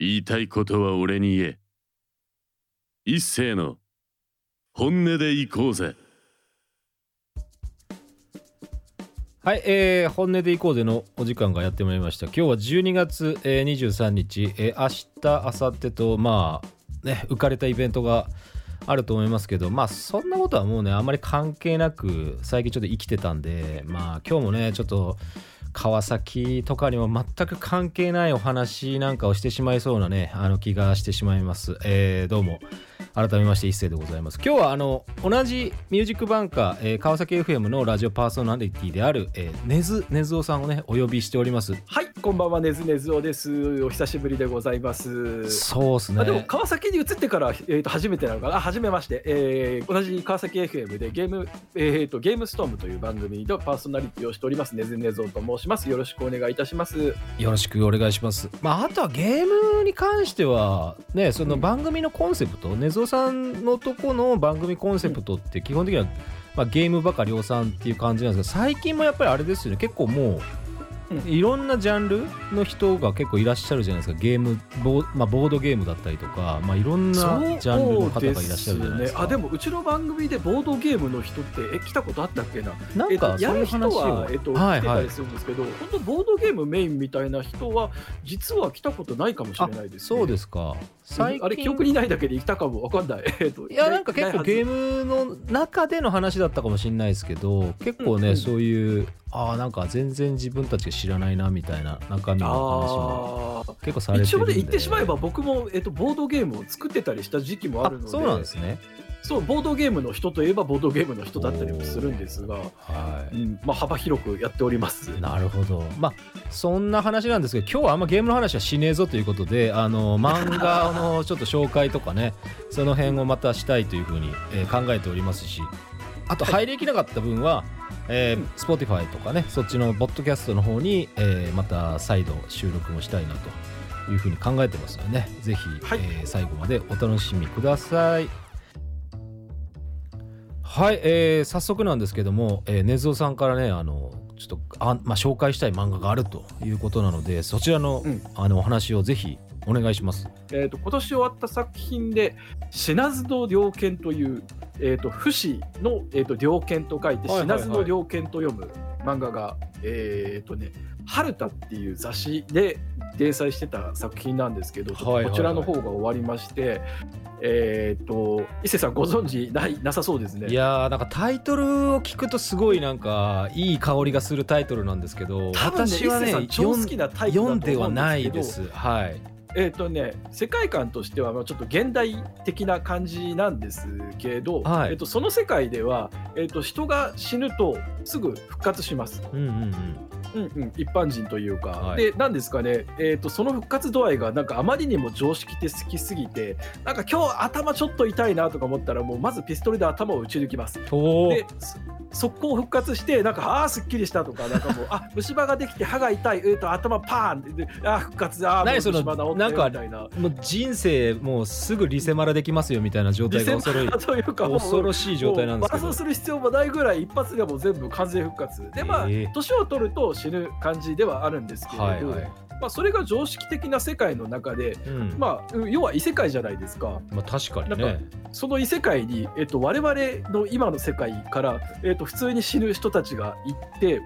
言いたいことは俺に言え。一斉の本音で行こうぜ。はい、えー、本音でいこうぜのお時間がやってまいりました。今日は12月、えー、23日、えー、明日、明後日と、まあ、ね、浮かれたイベントがあると思いますけど、まあ、そんなことはもうね、あんまり関係なく、最近ちょっと生きてたんで、まあ、今日もね、ちょっと、川崎とかにも全く関係ないお話なんかをしてしまいそうなね、あの気がしてしまいます。えー、どうも。改めまして一斉でございます。今日はあの同じミュージックバンカー、えー、川崎 FM のラジオパーソナリティである、えー、ねずねずおさんをねお呼びしております。はいこんばんは。ねずねずおです。お久しぶりでございます。そうですね。でも川崎に移ってから、えー、と初めてなのかな？初めまして、えー、同じ川崎 FM でゲーム、えー、とゲームストームという番組のパーソナリティをしております。ねずねずおと申します。よろしくお願いいたします。よろしくお願いします。まああとはゲームに関してはねその番組のコンセプト、うん、ねずおさんのとこの番組コンセプトって基本的には、まあ、ゲームばか量産っていう感じなんですけど最近もやっぱりあれですよね。結構もういろんなジャンルの人が結構いらっしゃるじゃないですか。ゲームボ,、まあ、ボードゲームだったりとか、まあ、いろんなジャンルの方がいらっしゃるじゃないですか、ね、あでもうちの番組でボードゲームの人ってえ来たことあったっけな？なんかそういう話を、えっと、はいはい、来てたりするんですけど、本当ボードゲームメインみたいな人は実は来たことないかもしれないです、ね、そうですか最近あれ記憶にないだけで来たかも。わかんない。いやなんか結構ゲームの中での話だったかもしれないですけど結構ね、うんうん、そういうああなんか全然自分たちが知らないなみたいな中身の話も結構されてるんで。一応で言ってしまえば僕も、えっと、ボードゲームを作ってたりした時期もあるので。そうなんですねそうボードゲームの人といえばボードゲームの人だったりもするんですが、はい。うんまあ、幅広くやっております。なるほど。まあそんな話なんですけど今日はあんまゲームの話はしねえぞということであの漫画のちょっと紹介とかね その辺をまたしたいというふうに、えー、考えておりますしあと入りきなかった分は、はいえー、Spotify とかねそっちのポッドキャストの方に、えー、また再度収録もしたいなというふうに考えてますのでねぜひ、はい、えー、最後までお楽しみくださいはい、えー、早速なんですけども、えー、ねずおさんからねあのちょっとあ、まあ、紹介したい漫画があるということなのでそちらのうん、あのお話をぜひお願いします。えーと、今年終わった作品で「死なずの猟犬」という、えーと、不死の、えーと、猟犬と書いて「死なずの猟犬」と読む漫画が、えっ、ー、とね「春田」っていう雑誌で連載してた作品なんですけど、こちらの方が終わりまして、えっ、ー、と伊勢さんご存知ないなさそうですね。いやーなんかタイトルを聞くとすごいなんかいい香りがするタイトルなんですけど、ね、私はね読んではないです。はいえっ、ー、とね、世界観としてはちょっと現代的な感じなんですけど、はい、えーと、その世界では、えーと、人が死ぬとすぐ復活します。うんうんうん。うんうん、一般人というか、はい、でなんですかね、えーと、その復活度合いがなんかあまりにも常識的すぎてなんか今日頭ちょっと痛いなとか思ったらもうまずピストルで頭を撃ち抜きます。で速攻復活してなんかああすっきりしたとかなんかもうあ虫歯ができて歯が痛い、えー、と頭パーンってあ復活ああ虫歯治ったよみたいな。もう人生もうすぐリセマラできますよみたいな状態が恐ろというか恐ろしい状態なんですけど。する必要もないぐらい一発でも全部完全復活でまあ年を取ると死ぬ感じではあるんですけれど、はいはいまあ、それが常識的な世界の中で、うん、まあ、要は異世界じゃないですか。まあ、確かにね。その異世界に、えっと、我々の今の世界から、えっと、普通に死ぬ人たちが行って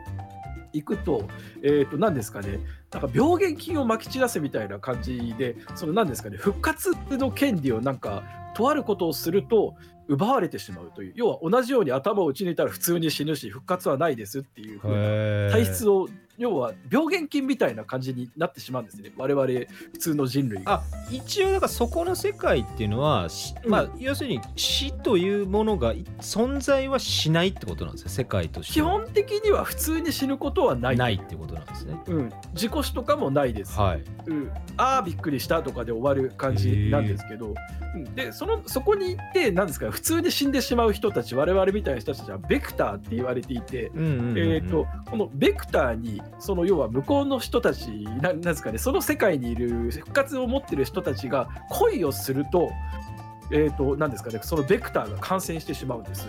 行くと、えっと、何ですかね。なんか病原菌をまき散らせみたいな感じでその何ですかね。復活の権利をなんかとあることをすると奪われてしまうという。要は同じように頭を打ち抜いたら普通に死ぬし復活はないですっていう風な体質を要は病原菌みたいな感じになってしまうんですね。我々普通の人類が。あ一応だからそこの世界っていうのは、うん、まあ要するに死というものが存在はしないってことなんですよ。世界として基本的には普通に死ぬことはない。ないってことなんですね。うん。事故死とかもないです、はい、うん、ああびっくりしたとかで終わる感じなんですけど、でそのそこに行って何ですか普通に死んでしまう人たち我々みたいな人たちはベクターって言われていて、えーと、このベクターにその要は向こうの人たちなんですかねその世界にいる復活を持ってる人たちが恋をすると,、えーと、何ですかねそのベクターが感染してしまうんです。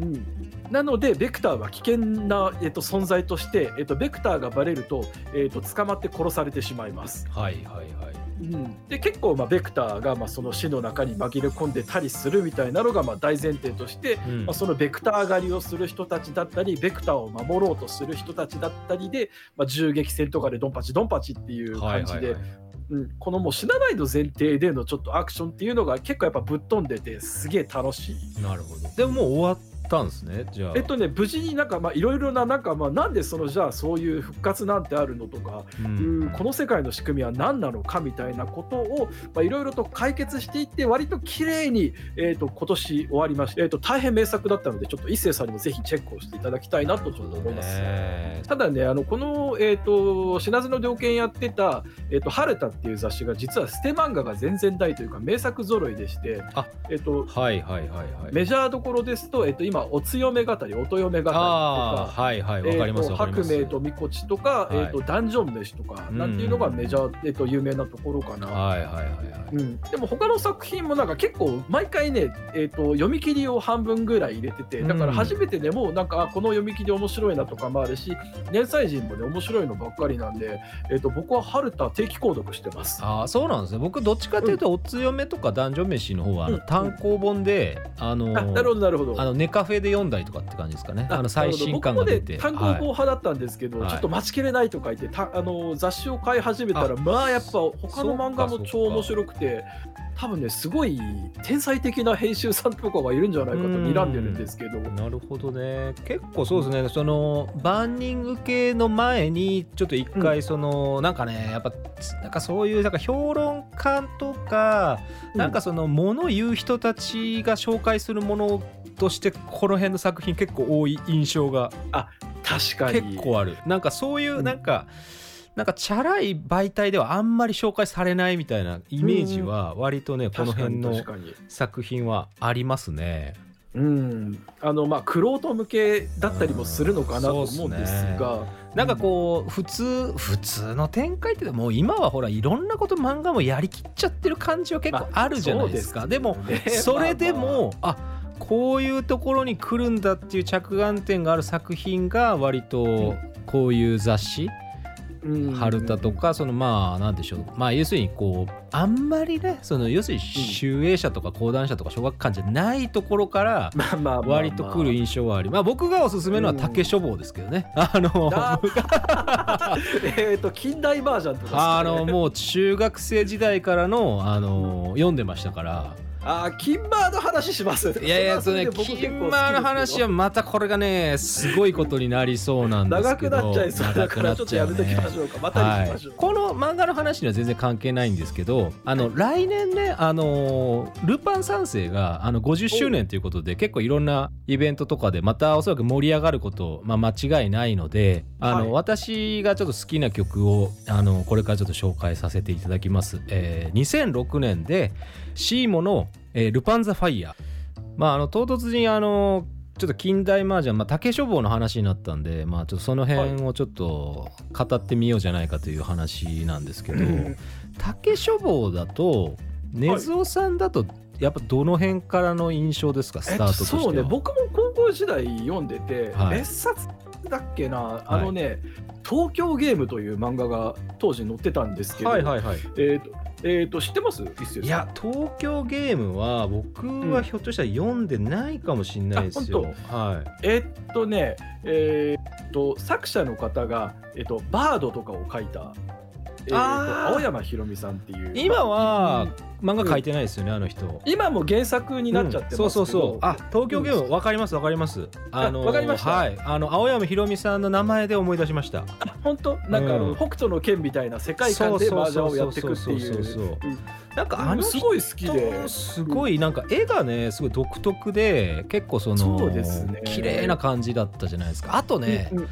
うん、なのでベクターは危険な、えっと、存在として、えっと、ベクターがバレると,、えっと捕まって殺されてしまいます。はいはいはいうん、で結構、まあ、ベクターが、まあ、その死の中に紛れ込んでたりするみたいなのが、まあ、大前提として、うん。まあ、そのベクター狩りをする人たちだったりベクターを守ろうとする人たちだったりで、まあ、銃撃戦とかでドンパチドンパチっていう感じで、はいはい。はいうん、このもう死なないの前提でのちょっとアクションっていうのが結構やっぱぶっ飛んでてすげえ楽しい。なるほど。でももう終わったんですねじゃあ。えっとね無事になんかまあいろいろななんかまあなんでそのじゃあそういう復活なんてあるのとか、ううんんこの世界の仕組みは何なのかみたいなことをまあいろいろと解決していって割と綺麗にえっ、と今年終わりましてえっ、と大変名作だったのでちょっと一星さんにもぜひチェックをしていただきたいなとちょっと思います。ね。ただね、あのこの、えー、と死なずの猟犬やってた、えーと「春田」っていう雑誌が実は捨て漫画が全然大というか名作揃いでしてあえー、とはいはいはいはい。メジャーどころですと、えー、と今「お強め語り」「音嫁語り」とああか。はいはいわえかります。白明とみこちとか、はい。えー、とダンジョン飯とかなんていうのがメジャー、えー、と有名なところかな、はいはいはいでも他の作品もなんか結構毎回ね、えー、と読み切りを半分ぐらい入れててだから初めてでもなんか、あこの読み切り面白いなとかもあるし年歳人もね面白いのばっかりなんで、えー、と僕は春田定期購読してます。ああそうなんですね。僕どっちかというと、お強めとかダンジョン飯の方は単行本で、あのあなるほどなるほど。あのネカフェで読んだりとかって感じですかね。あの最新刊が出て。僕もね単行本派だったんですけど、はい。ちょっと待ちきれないとか言ってたあの雑誌を買い始めたらまあやっぱ他の漫画も超面白くて多分ねすごい天才的な編集さんとかがいるんじゃないかと睨んでるんですけど。なるほどね。結構そうですね。その万人受けの前にちょっと一回その、なんかねやっぱなんかそういうなんか評論家とか、うん。なんかそのもの言う人たちが紹介するものとしてこの辺の作品結構多い印象が確かに。結構ある。なんかそういううん。なんか、なんかチャラい媒体ではあんまり紹介されないみたいなイメージは割とね、この辺の作品はありますね。うん。あのまあ玄人向けだったりもするのかなと思うんですが、なんかこう普通普通の展開ってもう今はほらいろんなこと漫画もやりきっちゃってる感じは結構あるじゃないですか、まあでもそうですよね。それで まあまもあこういうところに来るんだっていう着眼点がある作品が割とこういう雑誌あうん。春田とかそのまあなんでしょう。まあ要するにこうあんまりねその要するに集英社とか講談社とか小学館じゃないところから割と来る印象はありまあ僕がおすすめのは竹書房ですけどね。あのあ えっと近代バージョンとかね。あのもう中学生時代からのあの読んでましたからあーキンバーの話します。いやいやそれはそれで僕キンマーの話はまたこれがねすごいことになりそうなんです長くけどなっちゃいそうだからちょっとやめときまねしょうか。またにしましょう、はい、この漫画の話には全然関係ないんですけどあの来年ねあのルパン三世があの50周年ということで結構いろんなイベントとかでまたおそらく盛り上がること、まあ、間違いないのであの、はい。私がちょっと好きな曲をあのこれからちょっと紹介させていただきます。えー2006年でシーモの、えールパン・ザ・ファイヤー」まああの唐突にあのちょっと近代麻雀、まあ、竹書房の話になったんで、まあ、ちょっとその辺をちょっと語ってみようじゃないかという話なんですけど、竹書房だと根津さんだとやっぱどの辺からの印象ですか？スタートとしては、そうね僕も高校時代読んでて、はい。別冊だっけな？あのね、東京ゲームという漫画が当時載ってたんですけど、はいはいはい。えっ、とえー、と知ってます？いや東京ゲームは僕はひょっとしたら読んでないかもしれないですよ、はい。えっとね、えーっと作者の方が、えっと、バードとかを書いた、えー。っと青山ひろみさんっていう。今はうん。漫画描いてないですよね、あの人。今も原作になっちゃってますけど、うん。そうそうそう。あ東京ゲームわかりますわかります。あの わかりました。はい。あの青山ひろみさんの名前で思い出しました。あ本当？なんかあの、うん。北斗の剣みたいな世界観で麻雀をやっていくっていそうなんかあの人すごい好きで、すごいなんか絵がねすごい独特で結構そのそうですね。綺麗な感じだったじゃないですか。あとね、うんうん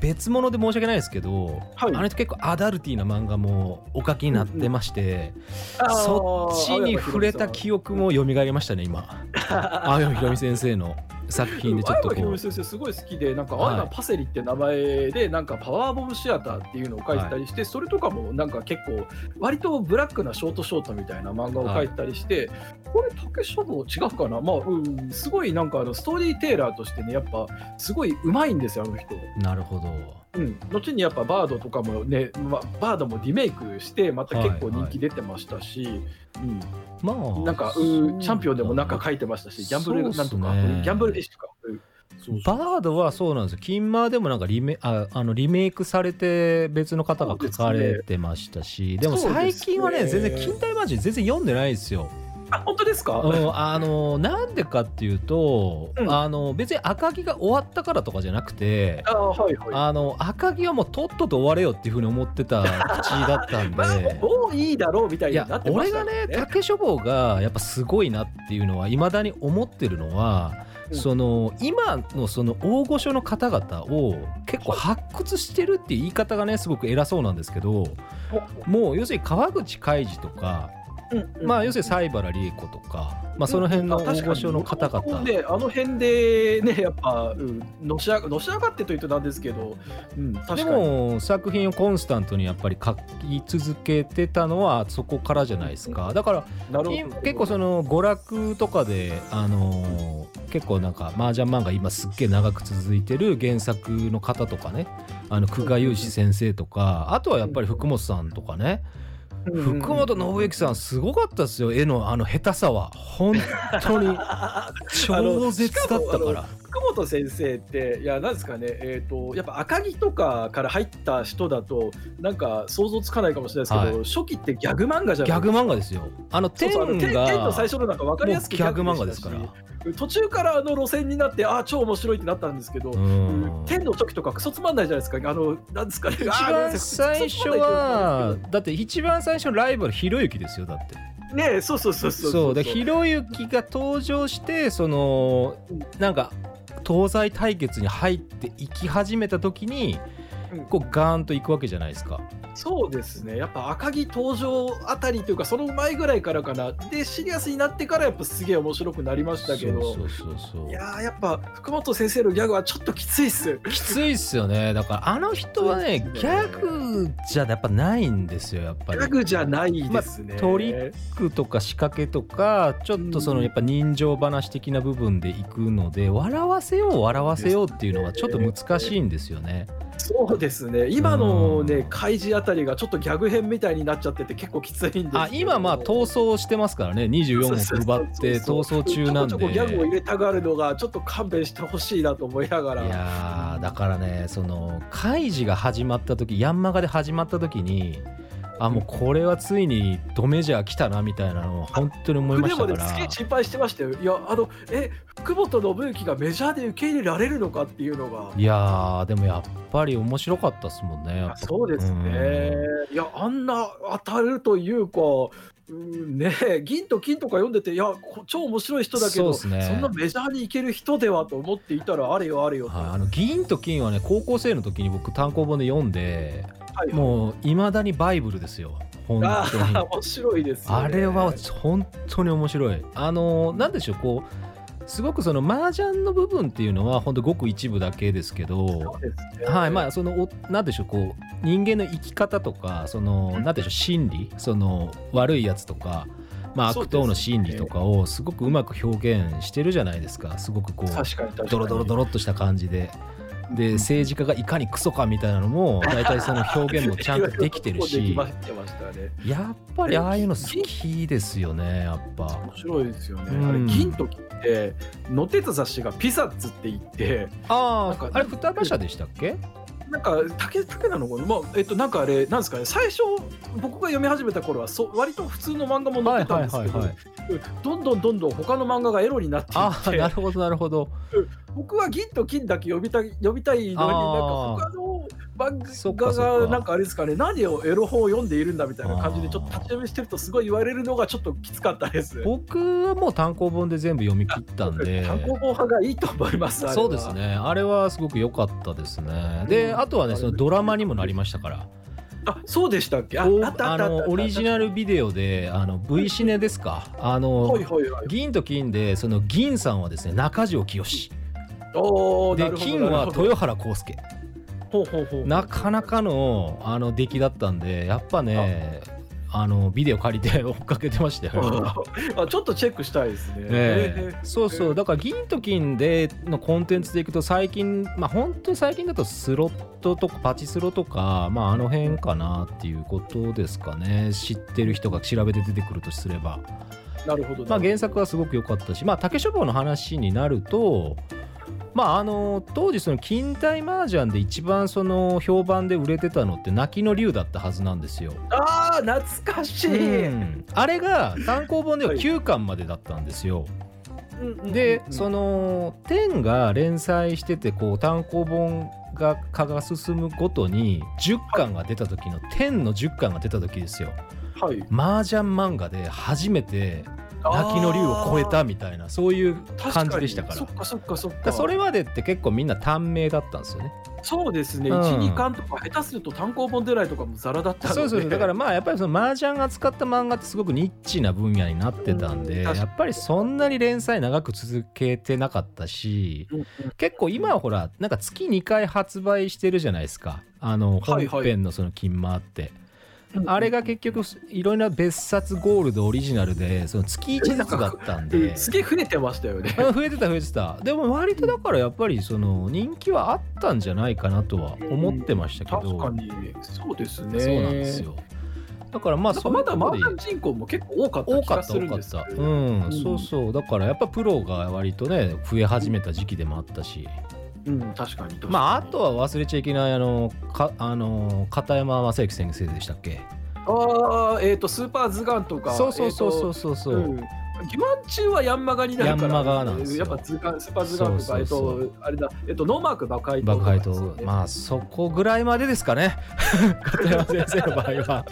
別物で申し訳ないですけど、はい。あの人結構アダルティーな漫画もお書きになってまして、あーそっちに触れた記憶も蘇りましたね今。青山ひろみ先生の。作品でちょっとこみ先生すごい好きでなんかはい。青山パセリって名前でなんかパワーボムシアターっていうのを書いてたりして、それとかもなんか結構割とブラックなショートショートみたいな漫画を書いてたりして、これ竹書房違うかな？まあうんすごいなんかあのストーリーテーラーとしてねやっぱすごい上手いんですよあの人。うなるほどうん、後にやっぱバードとかもね、まあ、バードもリメイクしてまた結構人気出てましたし、まあうん、なんかチャンピオンでもなんか書いてましたしギャンブルなんとか、ギャンブルフィッシュか、うんそうそう。バードはそうなんですよ。キンマーでもなんかリメああのリメイクされて別の方が書かれてましたし、でも最近はね全然近代マジ全然読んでないですよ。あ本当ですか、うん、あのなんでかっていうと、うん。あの別に赤城が終わったからとかじゃなくて。あはいはい。あの赤城はもうとっとと終われよっていうふうに思ってた口だったんで、まあ、もういいだろうみたいになってま俺がしたよね。竹書房がやっぱすごいなっていうのはいまだに思ってるのは、うん。その今のその大御所の方々を結構発掘してるっていう言い方がねすごく偉そうなんですけどもう要するに川口海二とか、うんまあ要するに西原理恵子とか、まあ、その辺の大御所の方々、ね、あの辺でね、やっぱ、うん、のし上がってというとなんですけど、うん、でに。も作品をコンスタントにやっぱり書き続けてたのはそこからじゃないですか。だから結構その娯楽とかであのー結構なんか麻雀漫画今すっげえ長く続いてる原作の方とかねあの久我雄志先生とかあとはやっぱり福本さんとかねうんうん福本信之さんすごかったですよ。絵のあの下手さは。本当に。超絶だったから福本先生って、いや、なんですかね、えっ、と、やっぱ赤城とかから入った人だと、なんか想像つかないかもしれないですけど、初期ってギャグ漫画じゃないギャグ漫画ですよ。あの天の天が天の最初のなんか分かりやすくギャグ漫画ですから。途中からあの路線になって、ああ、超面白いってなったんですけど、うん。天の時とかクソつまんないじゃないですか、あの、なんですかね、一番最初はだって一番最初のライバルひろゆきですよだって。ねえそうそうそうそうそうでひろゆきが登場してそのなんか東西対決に入っていき始めた時にこうガーンといくわけじゃないですか。そうですね。やっぱ赤城登場あたりというかその前ぐらいからかな。でシリアスになってからやっぱすげえ面白くなりましたけど。そうそうそうそういやーやっぱ福本先生のギャグはちょっときついっす。きついっすよね。だからあの人はねね。ャグじゃやっぱないんですよやっぱり。ギャグじゃないですね、まあトリックとか仕掛けとかちょっとそのやっぱ人情話的な部分でいくので笑わせよう笑わせようっていうのはちょっと難しいんですよね。そうですね。今のうん。ね開示あたりがちょっとギャグ編みたいになっちゃってて結構きついんであ今まあ逃走してますからね。24億奪って逃走中なんで。ギャグを入れたがるのがちょっと勘弁してほしいなと思いながら。いやーだからねその開示が始まった時ヤンマガで始まった時にあもうこれはついにドメジャー来たなみたいなのを本当に思いましたから。僕でもねすげえ心配してましたよ。いやあのえ福本信之がメジャーで受け入れられるのかっていうのが。いやーでもやっぱり面白かったっすもんねそうですね。いや、あんな当たるというか、うんねえ、銀と金とか読んでて、いや、こ超面白い人だけど、そねんなメジャーに行ける人ではと思っていたら、あれよあれよと。はい、あの銀と金はね高校生の時に僕単行本で読んではいもういまだにバイブルですよ本あ当にー面白いですよ、ね。あれは本当に面白い。あのなんでしょうこうすごくその麻雀の部分っていうのは本当ごく一部だけですけどねはいまあそのおなんでしょうこう人間の生き方とかそのなんでしょう心理その悪いやつとか。まあ、悪党の心理とかをすごくうまく表現してるじゃないですかすごくこう。ドロドロドロっとした感じでで政治家がいかにクソかみたいなのも大体その表現もちゃんとできてるし。やっぱりああいうの好きですよねやっぱ。面白いですよね。うん。あれ、金って、載ってた雑誌がピザッツって言って、あああれ双葉社でしたっけ？なんか竹竹なのかな、まあえっと、なんかあれ、なんですかね、最初、僕が読み始めた頃はそ、割と普通の漫画も載ってたんですけど、どんどんどんどん他の漫画がエロになっていああって、なるほどなるほど僕は銀と金だけ読みたい読みたいのに、なんか他の漫画が、なんかあれですかね、何をエロ本を読んでいるんだみたいな感じで、ちょっと立ち読みしてると、すごい言われるのがちょっときつかったです。僕はもう単行本で全部読み切ったんで単行本派がいいと思います。そうです。ねあれはすごく良かったですねであとはねそのドラマにもなりましたからあ、そうでしたっけ？あ、おあったああったあったのオリジナルビデオであの V シネですか？あの。銀と金でその銀さんはですね中条清おおで金は豊原康介。ほうほうほうなかなかのあの出来だったんでやっぱねあ。のビデオ借りて 追っかけてましたよ。あちょっとチェックしたいですね。え。えそうそう。だから銀と金でのコンテンツでいくと最近まあ本当に最近だとスロットとかパチスロとかまああの辺かなっていうことですかね。知ってる人が調べて出てくるとすれば。なるほど。まあ原作はすごく良かったしまあ竹書房の話になるとまああの当時その近代麻雀で一番その評判で売れてたのって泣きの竜だったはずなんですよ。ああ懐かしい。うんあれが単行本では9巻までだったんですよ。でその天が連載しててこう単行本が化が進むごとに10巻が出た時の天の10巻が出た時ですよ。はい。麻雀漫画で初めて泣きの竜を超えたみたいなそういう感じでしたからそっかそっかそっか。それまでって結構みんな短命だったんですよね。そうですね。うん一二巻とか下手すると単行本出ないとかもザラだった。そうそうだからまあやっぱりその麻雀が使った漫画ってすごくニッチな分野になってたんで、やっぱりそんなに連載長く続けてなかったし。結構今はほらなんか月2回発売してるじゃないですかあのはいはい本編のその金間って、うんあれが結局いろいろな別冊ゴールドオリジナルでその月1ずつだったんうんで。すげえ増えてましたよね。うん増えてた増えてた。でも割とだからやっぱりその人気はあったんじゃないかなとは思ってましたけど、確かにそうですね。そうなんです。よ。だからまあそまだ麻雀人口も結構多かった多か気がするった多かった。うん、うん。そうそう。だからやっぱプロが割とね増え始めた時期でもあったし。うん、確かに確かに。まああとは忘れちゃいけないあのかあの片山正幸先生でしたっけ？ああ、えっ、と、スーパーズガンとか。そうそうそうそうそうそう、うん、欺瞞中はヤンマガになるから、ヤンマガなんですよ。やっぱ図鑑スーパーズガンとか、そうそうそう。えっと、あれだ、えっと、ノーマーク爆破爆破とまあそこぐらいまでですかね。片山先生の場合は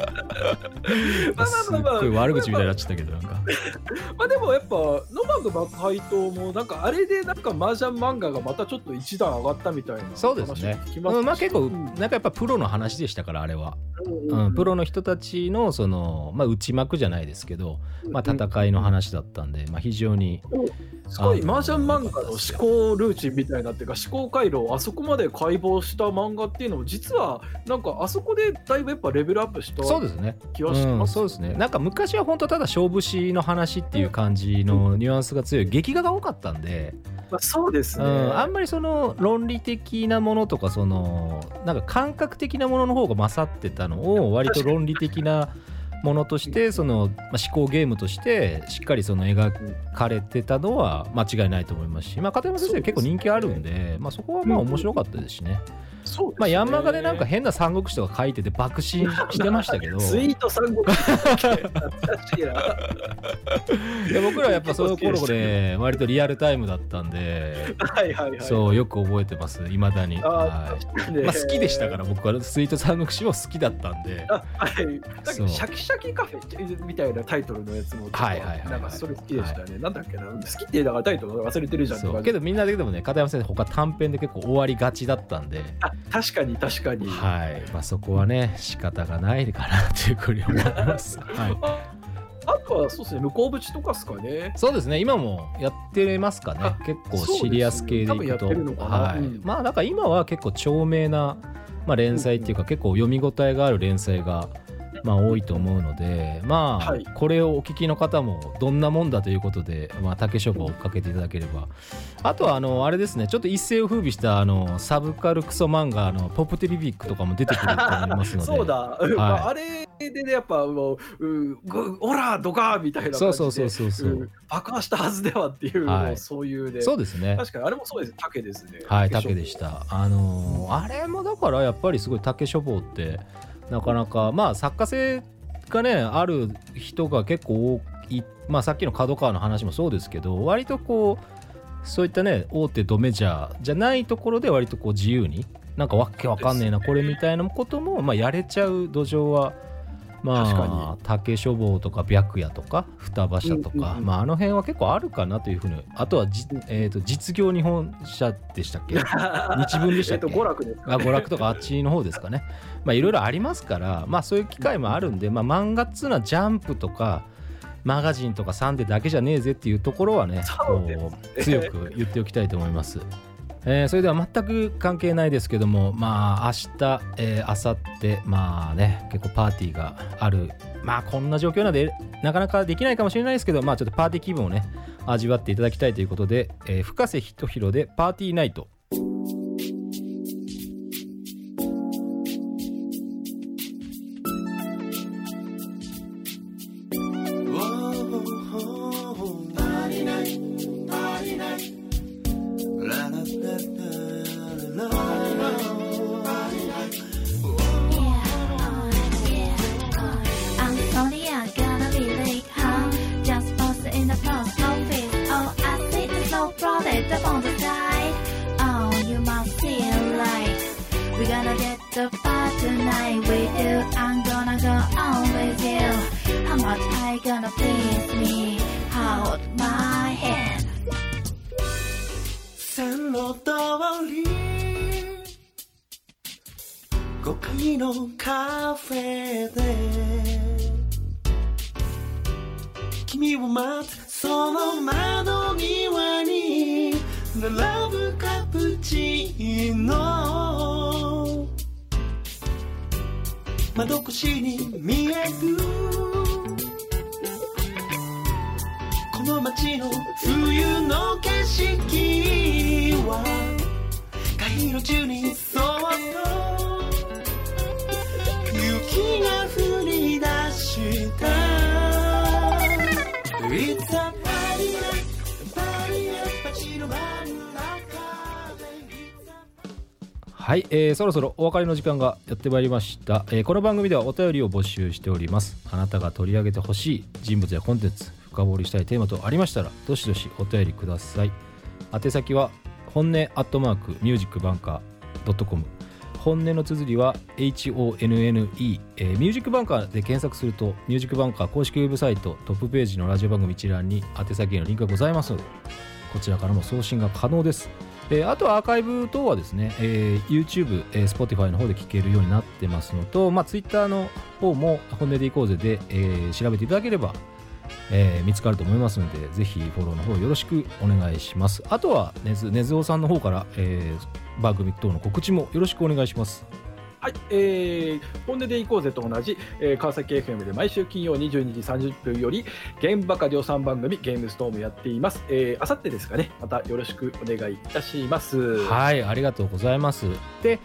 まあまあまあまあ。ごい悪口みたいになっちゃったけどなんか。まあでもやっぱ、ノーマーク爆破島も、なんかあれで、なんか麻雀漫画がまたちょっと一段上がったみたいなそうですね。ままあ結構うんなんかやっぱプロの話でしたからあれは。うんうん、プロの人たちのその、まあ、内幕じゃないですけど、まあ、戦いの話だったんで、まあ、非常にすごい麻雀漫画の思考ルーチンみたいなっていうか思考回路をあそこまで解剖した漫画っていうのも実はなんかあそこでだいぶやっぱレベルアップしたそうですね。気はしうん、ます、そうですね。なんか昔は本当ただ勝負師の話っていう感じのニュアンスが強い劇画が多かったんで、まあ、そうですね、うん、あんまりその論理的なものとかそのなんか感覚的なものの方が勝ってたのを割と論理的なものとしてその、まあ、思考ゲームとしてしっかりその描かれてたのは間違いないと思いますし、まあ、片山先生結構人気あるんで、まあ、そこはまあ面白かったですしね。そうね。まあ、ヤンマガでなんか変な三国志とか書いてて爆心してましたけど。ツイート三国志懐かしいな。いや僕らはやっぱその頃で 割とリアルタイムだったんではいはいはい。そうよく覚えてますいまだに、あい。まあ、好きでしたから僕はスイート三国志も好きだったんで。あはい、シャキシャキカフェみたいなタイトルのやつもはいはいはいはい。なんかそれ好きでしたね、なんだっけな？好きってだからタイトル忘れてるじゃんそう。けどみんなででもね片山先生他短編で結構終わりがちだったんで。あ確かに確かに、はい。まあそこはね仕方がないかなっていうふうに思います、はい、ああとはそうですね向こう淵とかですかね。そうですね。今もやってますかね。あ結構シリアス系でいくと、そうですね。多分やってるのかな。はい。うん。まあだから今は結構長命な、まあ、連載っていうか結構読み応えがある連載がまあ多いと思うのでまあはい。これをお聞きの方もどんなもんだということでまあ竹書房を追っかけていただければ。あとはあのあれですねちょっと一世を風靡したあのサブカルクソ漫画のポップテリビックとかも出てくると思いますので。そうだ、まああれでねやっぱもううぐオラドカーみたいなそうそうそうそうそう。うん爆破したはずではっていう、はい。そういうでそうですね。確かにあれもそうです。竹ですね。はい、竹でした。あのーあれもだからやっぱりすごい竹書房ってなかなかまあ作家性がねある人が結構多いまあさっきの角川の話もそうですけど割とこうそういったね大手ドメジャーじゃないところで割とこう自由になんかわけわかんねえなこれみたいなこともまあやれちゃう土壌はま確かあ竹書房とか白夜とか双葉社とか、うんうんうん。まああの辺は結構あるかなというふうにあとはじ、えー、と実業日本社でしたっけ？日文でしたっけ？えっと娯楽ですか、あ娯楽とかあっちの方ですかね。まあいろいろありますから、まあそういう機会もあるんで、まあ漫画っつうのはジャンプとかマガジンとかサンデーだけじゃねえぜっていうところはね、ね。こう強く言っておきたいと思います。えーそれでは全く関係ないですけどもまあ明日、えー、明後日まあね結構パーティーがある。まあこんな状況なのでなかなかできないかもしれないですけどまあちょっとパーティー気分をね味わっていただきたいということで、えー深瀬仁弘でパーティーナイト「it up on the side. Oh, you must feel like we're gonna get the bar tonight with you. I'm gonna go on with you. How much are you gonna please me? Hold my hand. 線路通り5階のカフェで君を待つその窓際に並ぶカプチーノ。窓越しに見える。この街の冬の景色は街路中にそっと雪が降りはい、えーそろそろお別れの時間がやってまいりました、えーこの番組ではお便りを募集しております。あなたが取り上げてほしい人物やコンテンツ深掘りしたいテーマとありましたらどしどしお便りください。宛先は本音アットマークミュージックバンカー .com 本音の綴りは HONNE、えーミュージックバンカーで検索するとミュージックバンカー公式ウェブサイトトップページのラジオ番組一覧に宛先へのリンクがございますのでこちらからも送信が可能です。えーあとはアーカイブ等はですね、えー YouTube、えー Spotify の方で聞けるようになってますのと、まあ、Twitter の方も本音でいこうぜで、えー調べていただければ、えー見つかると思いますので、ぜひフォローの方よろしくお願いします。あとはねず、ねずおさんの方から、えー番組等の告知もよろしくお願いします。はい、えー、本音で行こうぜと同じ、えー川崎 FM で毎週金曜22時30分より、現場か量産番組、ゲームストームやっています。えー、あさってですかね、またよろしくお願いいたします。はい、ありがとうございます。で、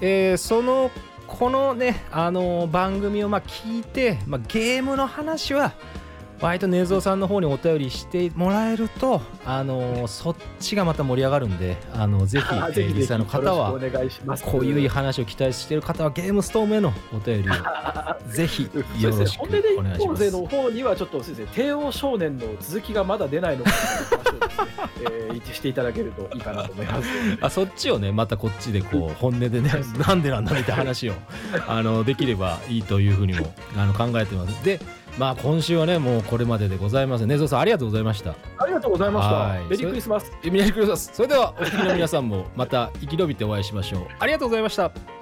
えーそのこのね、あのー番組をまあ聞いて、まあ、ゲームの話は割とねずおさんの方にお便りしてもらえると、あのーそっちがまた盛り上がるんで、あのぜひ、リスナーの方はよろしくお願いします。こういう話を期待している方はゲームストームへのお便りを ぜひよろしく本音でお願いしま行こうぜす。の方にはちょっとそうですね帝王少年の続きがまだ出ないのかという話をですね、えー、していただけるといいかなと思います。あそっちをねまたこっちでこう本音でねなんでなんだみたいな話をあのできればいいというふうにもあの考えてますでまあ今週はねもうこれまででございますねぞうさんありがとうございました。ありがとうございました。はい。メリークリスマス。えメリークリスマス。それではお聞きの皆さんもまた生き延びてお会いしましょう。ありがとうございました